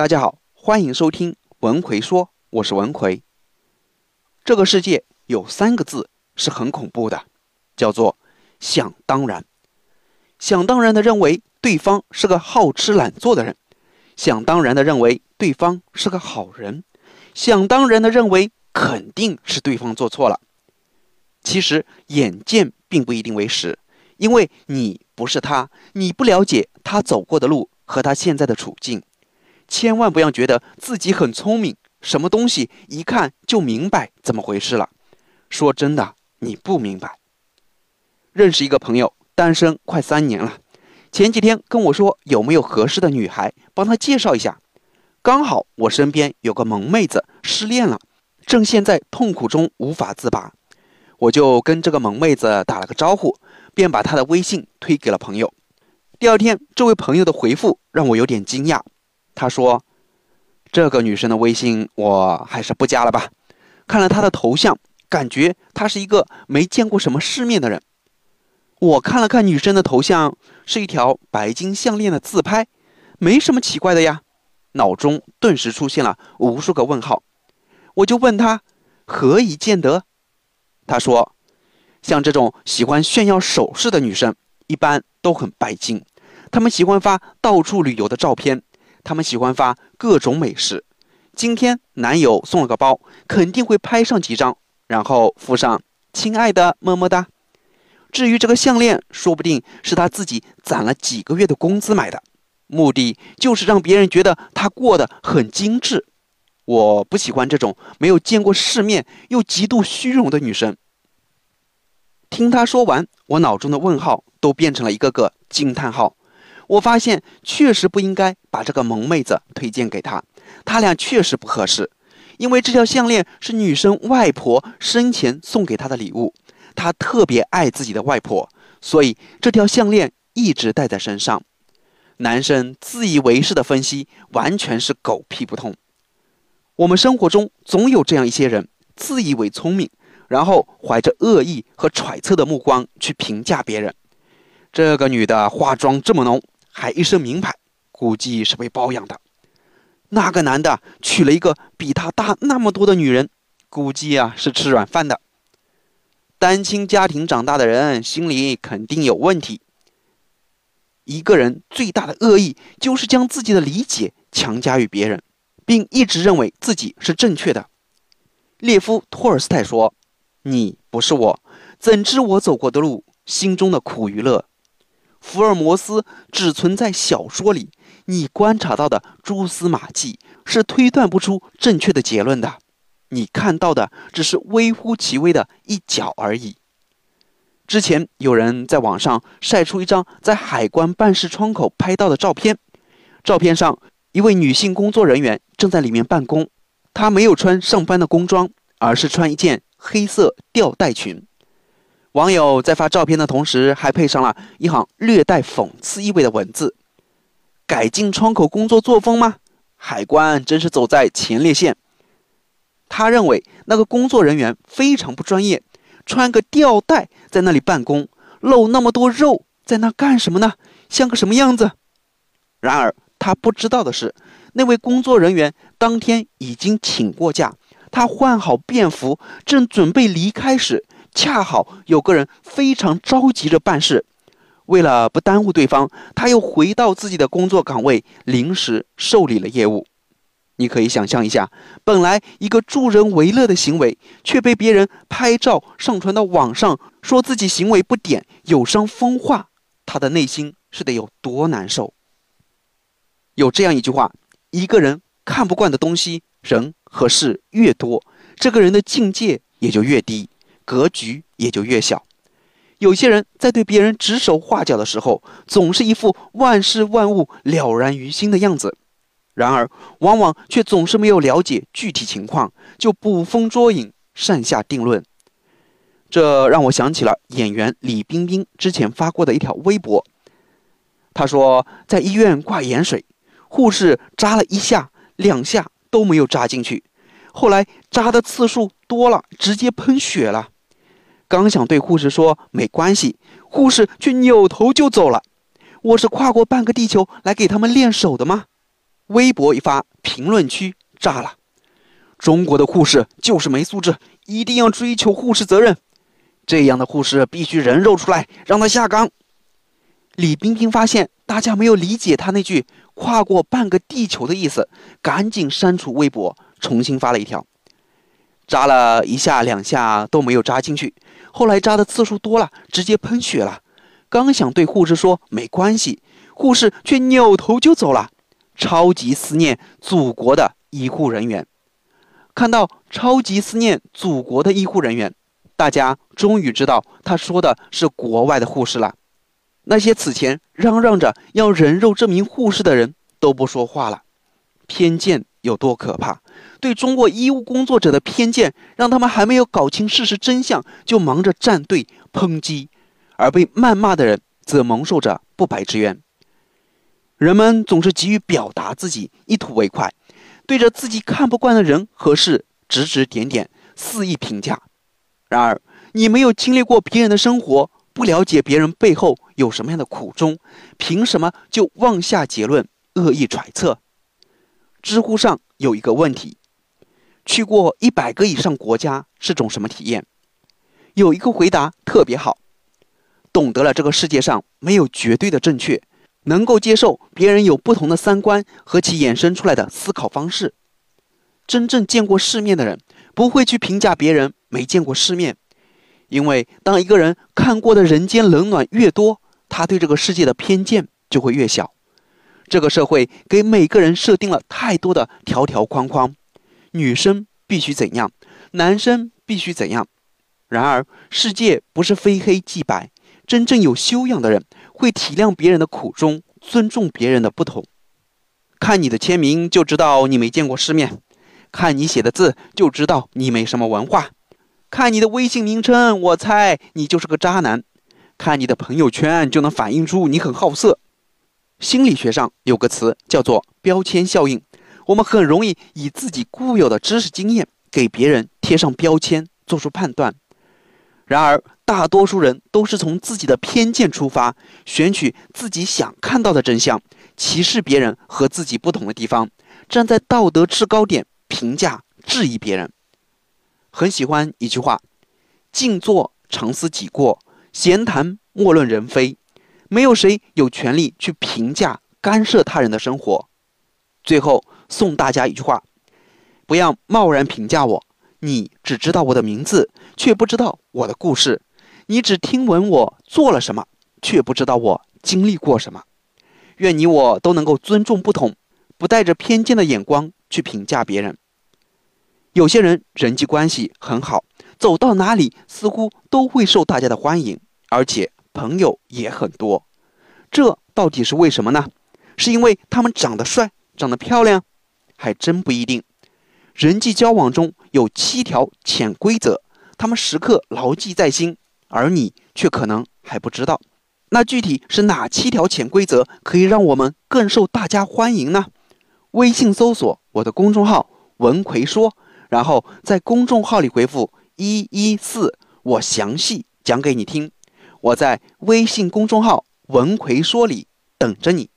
大家好，欢迎收听文奎说，我是文奎。这个世界有三个字是很恐怖的，叫做想当然。想当然的认为对方是个好吃懒做的人，想当然的认为对方是个好人，想当然的认为肯定是对方做错了。其实眼见并不一定为实，因为你不是他，你不了解他走过的路和他现在的处境。千万不要觉得自己很聪明，什么东西一看就明白怎么回事了。说真的，你不明白。认识一个朋友，单身快三年了，前几天跟我说有没有合适的女孩帮他介绍一下。刚好我身边有个萌妹子失恋了，正陷在痛苦中无法自拔，我就跟这个萌妹子打了个招呼，便把她的微信推给了朋友。第二天，这位朋友的回复让我有点惊讶。他说：“这个女生的微信我还是不加了吧。看了她的头像，感觉她是一个没见过什么世面的人。我看了看女生的头像，是一条白金项链的自拍，没什么奇怪的呀。脑中顿时出现了无数个问号。我就问她何以见得？她说：像这种喜欢炫耀首饰的女生，一般都很拜金，她们喜欢发到处旅游的照片。”他们喜欢发各种美食。今天男友送了个包，肯定会拍上几张，然后附上“亲爱的，么么哒”。至于这个项链，说不定是他自己攒了几个月的工资买的，目的就是让别人觉得他过得很精致。我不喜欢这种没有见过世面又极度虚荣的女生。听他说完，我脑中的问号都变成了一个个惊叹号。我发现确实不应该把这个萌妹子推荐给他，他俩确实不合适。因为这条项链是女生外婆生前送给她的礼物，她特别爱自己的外婆，所以这条项链一直戴在身上。男生自以为是的分析完全是狗屁不通。我们生活中总有这样一些人，自以为聪明，然后怀着恶意和揣测的目光去评价别人。这个女的化妆这么浓。还一身名牌，估计是被包养的。那个男的娶了一个比他大那么多的女人，估计啊是吃软饭的。单亲家庭长大的人心里肯定有问题。一个人最大的恶意就是将自己的理解强加于别人，并一直认为自己是正确的。列夫·托尔斯泰说：“你不是我，怎知我走过的路，心中的苦与乐。”福尔摩斯只存在小说里，你观察到的蛛丝马迹是推断不出正确的结论的。你看到的只是微乎其微的一角而已。之前有人在网上晒出一张在海关办事窗口拍到的照片，照片上一位女性工作人员正在里面办公，她没有穿上班的工装，而是穿一件黑色吊带裙。网友在发照片的同时，还配上了一行略带讽刺意味的文字：“改进窗口工作作风吗？海关真是走在前列线。”他认为那个工作人员非常不专业，穿个吊带在那里办公，露那么多肉，在那干什么呢？像个什么样子？然而他不知道的是，那位工作人员当天已经请过假，他换好便服，正准备离开时。恰好有个人非常着急着办事，为了不耽误对方，他又回到自己的工作岗位，临时受理了业务。你可以想象一下，本来一个助人为乐的行为，却被别人拍照上传到网上，说自己行为不点，有伤风化，他的内心是得有多难受？有这样一句话：一个人看不惯的东西、人和事越多，这个人的境界也就越低。格局也就越小。有些人在对别人指手画脚的时候，总是一副万事万物了然于心的样子，然而往往却总是没有了解具体情况，就捕风捉影，擅下定论。这让我想起了演员李冰冰之前发过的一条微博。她说，在医院挂盐水，护士扎了一下、两下都没有扎进去，后来扎的次数多了，直接喷血了。刚想对护士说没关系，护士却扭头就走了。我是跨过半个地球来给他们练手的吗？微博一发，评论区炸了。中国的护士就是没素质，一定要追求护士责任。这样的护士必须人肉出来，让他下岗。李冰冰发现大家没有理解他那句“跨过半个地球”的意思，赶紧删除微博，重新发了一条。扎了一下两下都没有扎进去，后来扎的次数多了，直接喷血了。刚想对护士说没关系，护士却扭头就走了。超级思念祖国的医护人员，看到超级思念祖国的医护人员，大家终于知道他说的是国外的护士了。那些此前嚷嚷着要人肉这名护士的人都不说话了。偏见有多可怕？对中国医务工作者的偏见，让他们还没有搞清事实真相，就忙着站队抨击，而被谩骂的人则蒙受着不白之冤。人们总是急于表达自己，一吐为快，对着自己看不惯的人和事指指点点，肆意评价。然而，你没有经历过别人的生活，不了解别人背后有什么样的苦衷，凭什么就妄下结论、恶意揣测？知乎上有一个问题。去过一百个以上国家是种什么体验？有一个回答特别好，懂得了这个世界上没有绝对的正确，能够接受别人有不同的三观和其衍生出来的思考方式。真正见过世面的人不会去评价别人没见过世面，因为当一个人看过的人间冷暖越多，他对这个世界的偏见就会越小。这个社会给每个人设定了太多的条条框框。女生必须怎样，男生必须怎样。然而，世界不是非黑即白。真正有修养的人会体谅别人的苦衷，尊重别人的不同。看你的签名就知道你没见过世面，看你写的字就知道你没什么文化，看你的微信名称，我猜你就是个渣男。看你的朋友圈就能反映出你很好色。心理学上有个词叫做标签效应。我们很容易以自己固有的知识经验给别人贴上标签，做出判断。然而，大多数人都是从自己的偏见出发，选取自己想看到的真相，歧视别人和自己不同的地方，站在道德制高点评价、质疑别人。很喜欢一句话：“静坐常思己过，闲谈莫论人非。”没有谁有权利去评价、干涉他人的生活。最后。送大家一句话：不要贸然评价我。你只知道我的名字，却不知道我的故事；你只听闻我做了什么，却不知道我经历过什么。愿你我都能够尊重不同，不带着偏见的眼光去评价别人。有些人人际关系很好，走到哪里似乎都会受大家的欢迎，而且朋友也很多。这到底是为什么呢？是因为他们长得帅，长得漂亮？还真不一定。人际交往中有七条潜规则，他们时刻牢记在心，而你却可能还不知道。那具体是哪七条潜规则，可以让我们更受大家欢迎呢？微信搜索我的公众号“文奎说”，然后在公众号里回复“一一四”，我详细讲给你听。我在微信公众号“文奎说”理等着你。